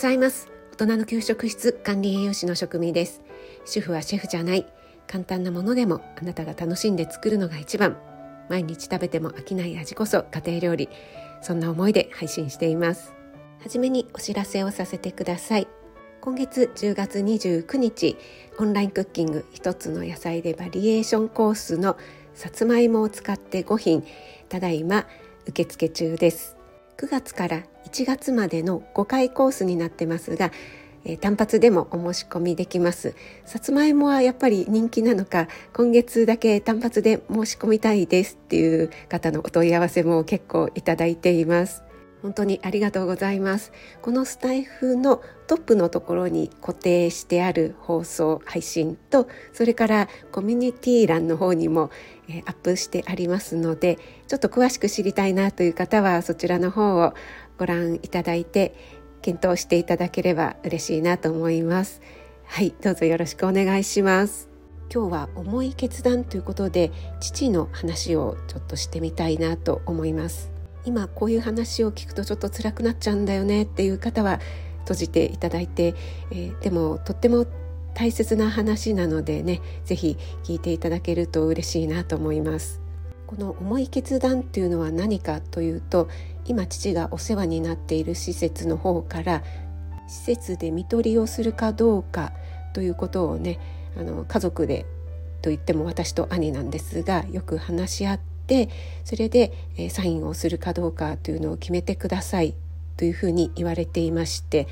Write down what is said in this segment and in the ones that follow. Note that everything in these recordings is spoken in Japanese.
ざいます。大人の給食室管理栄養士の職味です。主婦はシェフじゃない。簡単なものでもあなたが楽しんで作るのが一番。毎日食べても飽きない味こそ家庭料理。そんな思いで配信しています。はじめにお知らせをさせてください。今月10月29日オンラインクッキング一つの野菜でバリエーションコースのさつまいもを使って5品ただいま受付中です。9月から1月までの5回コースになってますが、えー、単発でもお申し込みできます。さつまいもはやっぱり人気なのか今月だけ単発で申し込みたいですっていう方のお問い合わせも結構いただいています。本当にありがとうございます。このスタイフのトップのところに固定してある放送配信とそれからコミュニティ欄の方にも、えアップしてありますのでちょっと詳しく知りたいなという方はそちらの方をご覧いただいて検討していただければ嬉しいなと思います。はいどうぞよろしくお願いします。今日は重い決断ということで父の話をちょっとしてみたいなと思います。今こういう話を聞くとちょっと辛くなっちゃうんだよねっていう方は閉じていただいて、えー、でもとっても大切な話なのでね是非聞いていただけると嬉しいなと思います。この重い決断っていうのは何かというと今父がお世話になっている施設の方から施設で看取りをするかどうかということをねあの家族でといっても私と兄なんですがよく話し合ってそれで、えサインをするかどうかというのを決めてくださいというふうに言われていまして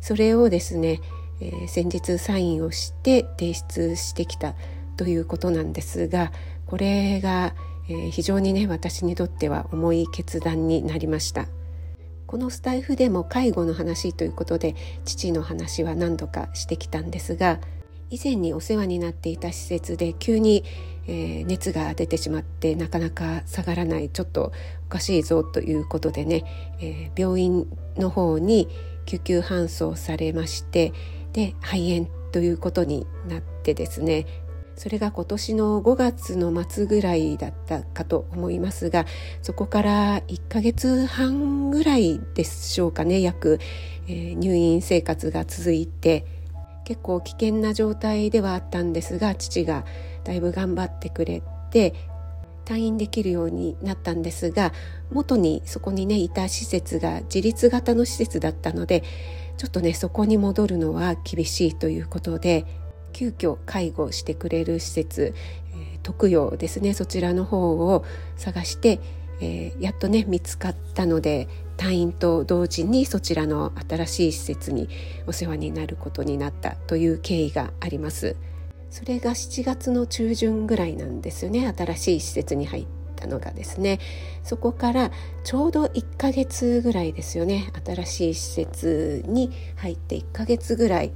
それをですね、え、先日サインをして提出してきたということなんですがこれが、え、非常にね私にとっては重い決断になりました。このスタイフでも介護の話ということで父の話は何度かしてきたんですが以前にお世話になっていた施設で急に、えー、熱が出てしまってなかなか下がらないちょっとおかしいぞということでね、えー、病院の方に救急搬送されましてで肺炎ということになってですねそれが今年の5月の末ぐらいだったかと思いますがそこから1ヶ月半ぐらいでしょうかね約、えー、入院生活が続いて結構危険な状態ではあったんですが父がだいぶ頑張ってくれて退院できるようになったんですが元にそこにねいた施設が自立型の施設だったのでちょっとねそこに戻るのは厳しいということで急遽介護してくれる施設、え、特養ですねそちらの方を探して、えー、やっとね見つかったので退院と同時にそちらの新しい施設にお世話になることになったという経緯があります。それが7月の中旬ぐらいなんですよね新しい施設に入ったのがですね。そこからちょうど1ヶ月ぐらいですよね新しい施設に入って1ヶ月ぐらい。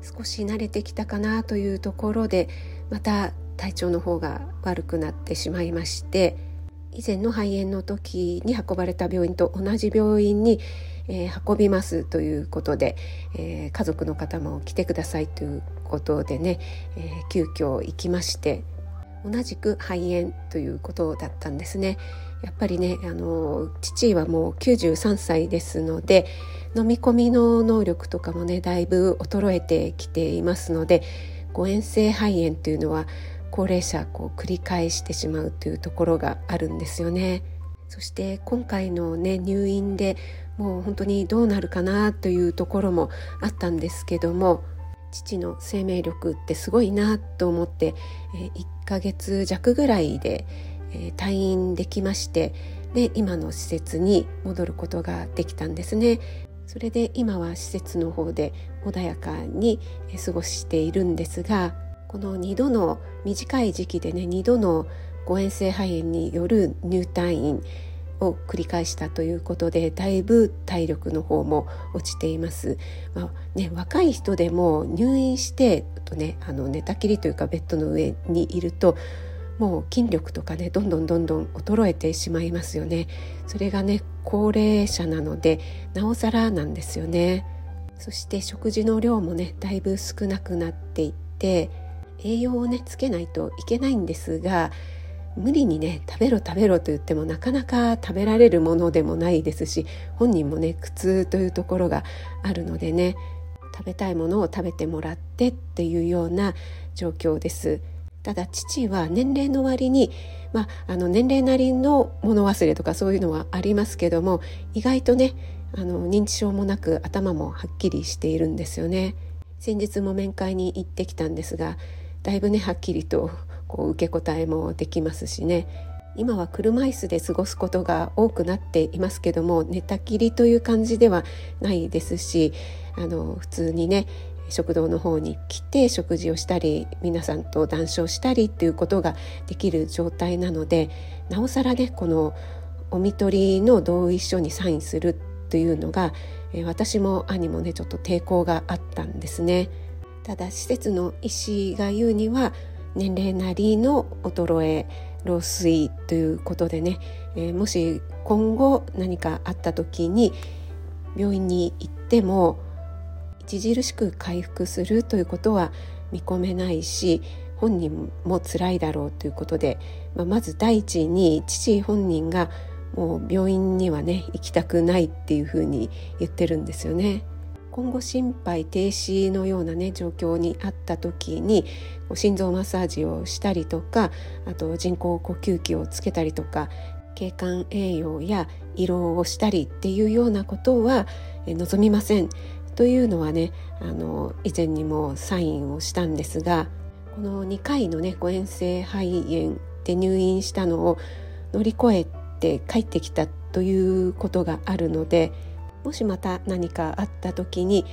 少し慣れてきたかなというところでまた体調の方が悪くなってしまいまして以前の肺炎の時に運ばれた病院と同じ病院に、えー、運びますということで、えー、家族の方も来てくださいということでね、えー、急遽行きまして同じく肺炎ということだったんですね。やっぱりねあの父はもう93歳ですので飲み込みの能力とかもねだいぶ衰えてきていますので誤嚥性肺炎というのは高齢者こう繰り返してしまうというところがあるんですよね。そして今回のね入院でもう本当にどうなるかなというところもあったんですけども父の生命力ってすごいなと思って、え1ヶ月弱ぐらいで、え退院できましてで今の施設に戻ることができたんですね。それで今は施設の方で穏やかに過ごしているんですがこの2度の短い時期でね2度の誤嚥性肺炎による入退院を繰り返したということでだいぶ体力の方も落ちています。まあね、若い人でも入院してと、ね、あの寝たきりというかベッドの上にいるともう筋力とかねどんどんどんどん衰えてしまいますよね。それがね高齢者なのでなおさらなんですよね。そして食事の量もねだいぶ少なくなっていって栄養をねつけないといけないんですが無理にね食べろ食べろと言ってもなかなか食べられるものでもないですし本人もね苦痛というところがあるのでね食べたいものを食べてもらってっていうような状況です。ただ父は年齢の割に、まあ、あの年齢なりの物忘れとかそういうのはありますけども意外とねあの認知症もなく頭もはっきりしているんですよね。先日も面会に行ってきたんですがだいぶねはっきりとこう受け答えもできますしね今は車椅子で過ごすことが多くなっていますけども寝たきりという感じではないですしあの普通にね食堂の方に来て食事をしたり皆さんと談笑したりっていうことができる状態なのでなおさらねこのお見取りの同意書にサインするというのが私も兄もねちょっと抵抗があったんですね。ただ施設の医師が言うには年齢なりの衰え老衰ということでね、えー、もし今後何かあった時に病院に行っても著しく回復するということは見込めないし本人も辛いだろうということで、まあ、まず第一に父本人がもう病院にはね行きたくないっていうふうに言ってるんですよね。今後心肺停止のようなね状況にあった時に心臓マッサージをしたりとかあと人工呼吸器をつけたりとか経管栄養や胃ろうをしたりっていうようなことは望みません。というのはねあの以前にもサインをしたんですがこの2回のね誤嚥性肺炎で入院したのを乗り越えて帰ってきたということがあるのでもしまた何かあった時に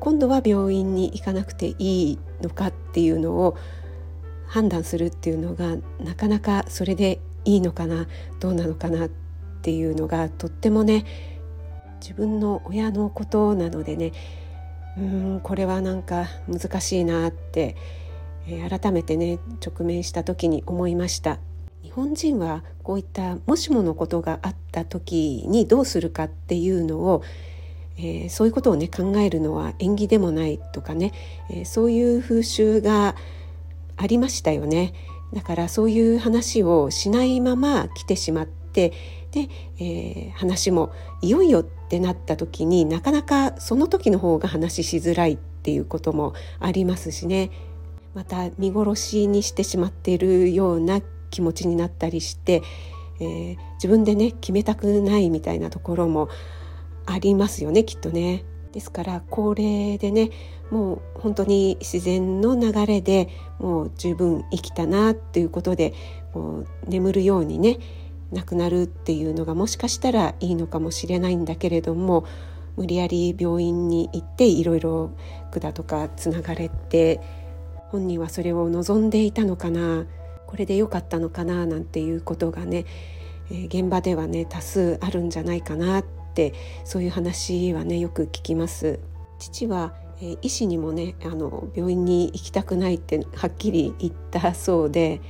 今度は病院に行かなくていいのかっていうのを判断するっていうのがなかなかそれでいいのかなどうなのかなっていうのがとってもね自分の親のことなのでねうんこれはなんか難しいなって、えー、改めてね直面した時に思いました。日本人はこういったもしものことがあった時にどうするかっていうのを、えー、そういうことをね考えるのは縁起でもないとかね、えー、そういう風習がありましたよね。だからそういう話をしないまま来てしまってで、えー、話もいよいよってなった時になかなかその時の方が話しづらいっていうこともありますしねまた見殺しにしてしまっているような気持ちになったりして、えー、自分でね決めたくないみたいなところもありますよねきっとね。ですから高齢でねもう本当に自然の流れでもう十分生きたなっていうことでもう眠るようにね亡くなるっていうのがもしかしたらいいのかもしれないんだけれども無理やり病院に行っていろいろ管とかつながれて本人はそれを望んでいたのかなこれで良かったのかななんていうことがね、えー、現場ではね多数あるんじゃないかなってそういう話はねよく聞きます。父は、えー、医師にもねあの病院に行きたくないってはっきり言ったそうで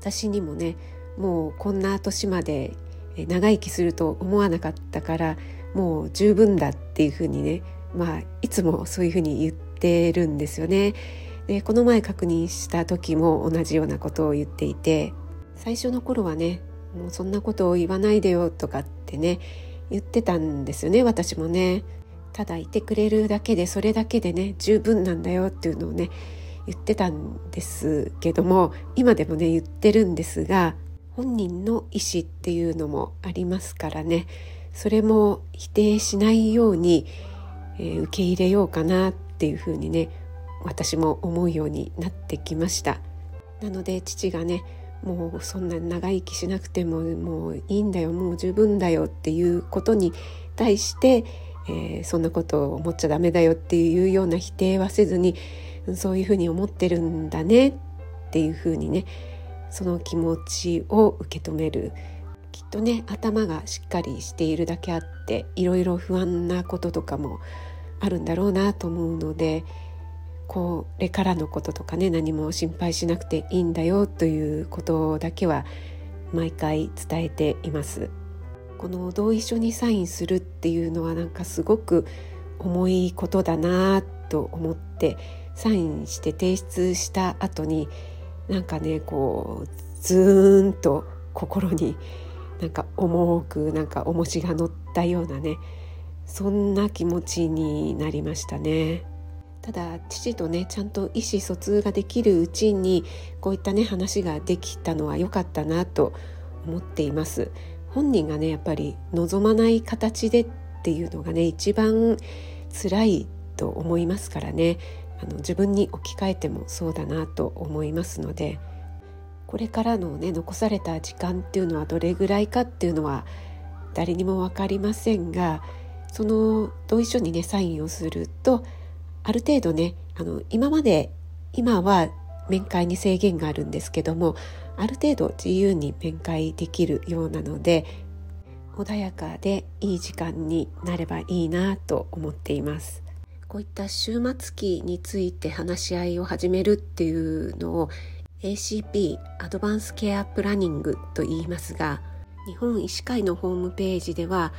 私にもねもうこんな年まで長生きすると思わなかったからもう十分だっていうふうにねまあいつもそういうふうに言ってるんですよね。でこの前確認した時も同じようなことを言っていて最初の頃はねもうそんなことを言わないでよとかってね言ってたんですよね私もね。ただいてくれるだけでそれだけでね十分なんだよっていうのをね言ってたんですけども今でもね言ってるんですが本人の意思っていうのもありますからねそれも否定しないように、えー、受け入れようかなっていうふうにね私も思うようになってきました。なので父がねもうそんな長生きしなくてももういいんだよもう十分だよっていうことに対して、えー、そんなことを思っちゃダメだよっていうような否定はせずにそういうふうに思ってるんだねっていうふうにねその気持ちを受け止める。きっとね頭がしっかりしているだけあっていろいろ不安なこととかもあるんだろうなと思うのでこれからのこととかね何も心配しなくていいんだよということだけは毎回伝えています。この同意書にサインするっていうのはなんかすごく重いことだなと思ってサインして提出した後になんかねこうズーンと心になんか重くなんか重しが乗ったようなねそんな気持ちになりましたね。ただ父とねちゃんと意思疎通ができるうちにこういったね話ができたのは良かったなと思っています。本人がねやっぱり望まない形でっていうのがね一番辛いと思いますからね。あの自分に置き換えてもそうだなと思いますのでこれからのね残された時間っていうのはどれぐらいかっていうのは誰にも分かりませんがその同意書にねサインをするとある程度ねあの今まで今は面会に制限があるんですけどもある程度自由に面会できるようなので穏やかでいい時間になればいいなと思っています。こういった終末期について話し合いを始めるっていうのを ACP アドバンスケアプランニングと言いますが日本医師会のホームページでは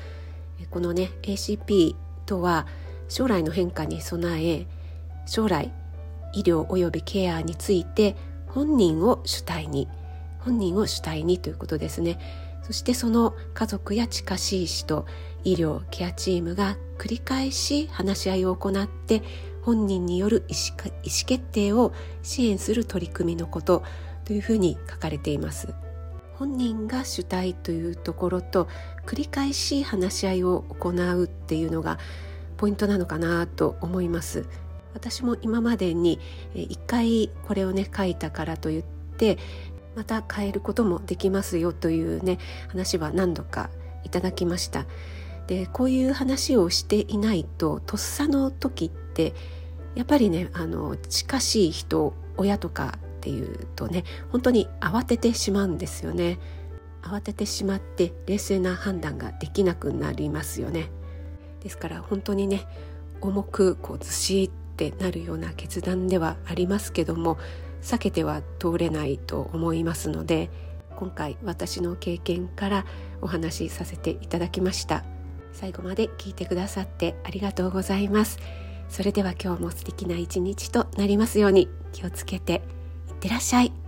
このね ACP とは将来の変化に備え将来医療及びケアについて本人を主体に本人を主体にということですね。そしてその家族や近しい人医療ケアチームが繰り返し話し合いを行って本人による意思意思決定を支援する取り組みのことというふうに書かれています。本人が主体というところと繰り返し話し合いを行うっていうのがポイントなのかなと思います。私も今までに一回これをね書いたからといってまた変えることもできますよというね話は何度かいただきました。でこういう話をしていないととっさの時ってやっぱりねあの近しい人親とかっていうとね本当に慌ててしまうんですよね。慌ててしまって冷静な判断ができなくなりますよね。ですから本当にね重くこうずしってなるような決断ではありますけども避けては通れないと思いますので今回私の経験からお話しさせていただきました。最後まで聞いてくださってありがとうございます。それでは今日も素敵な一日となりますように気をつけていってらっしゃい。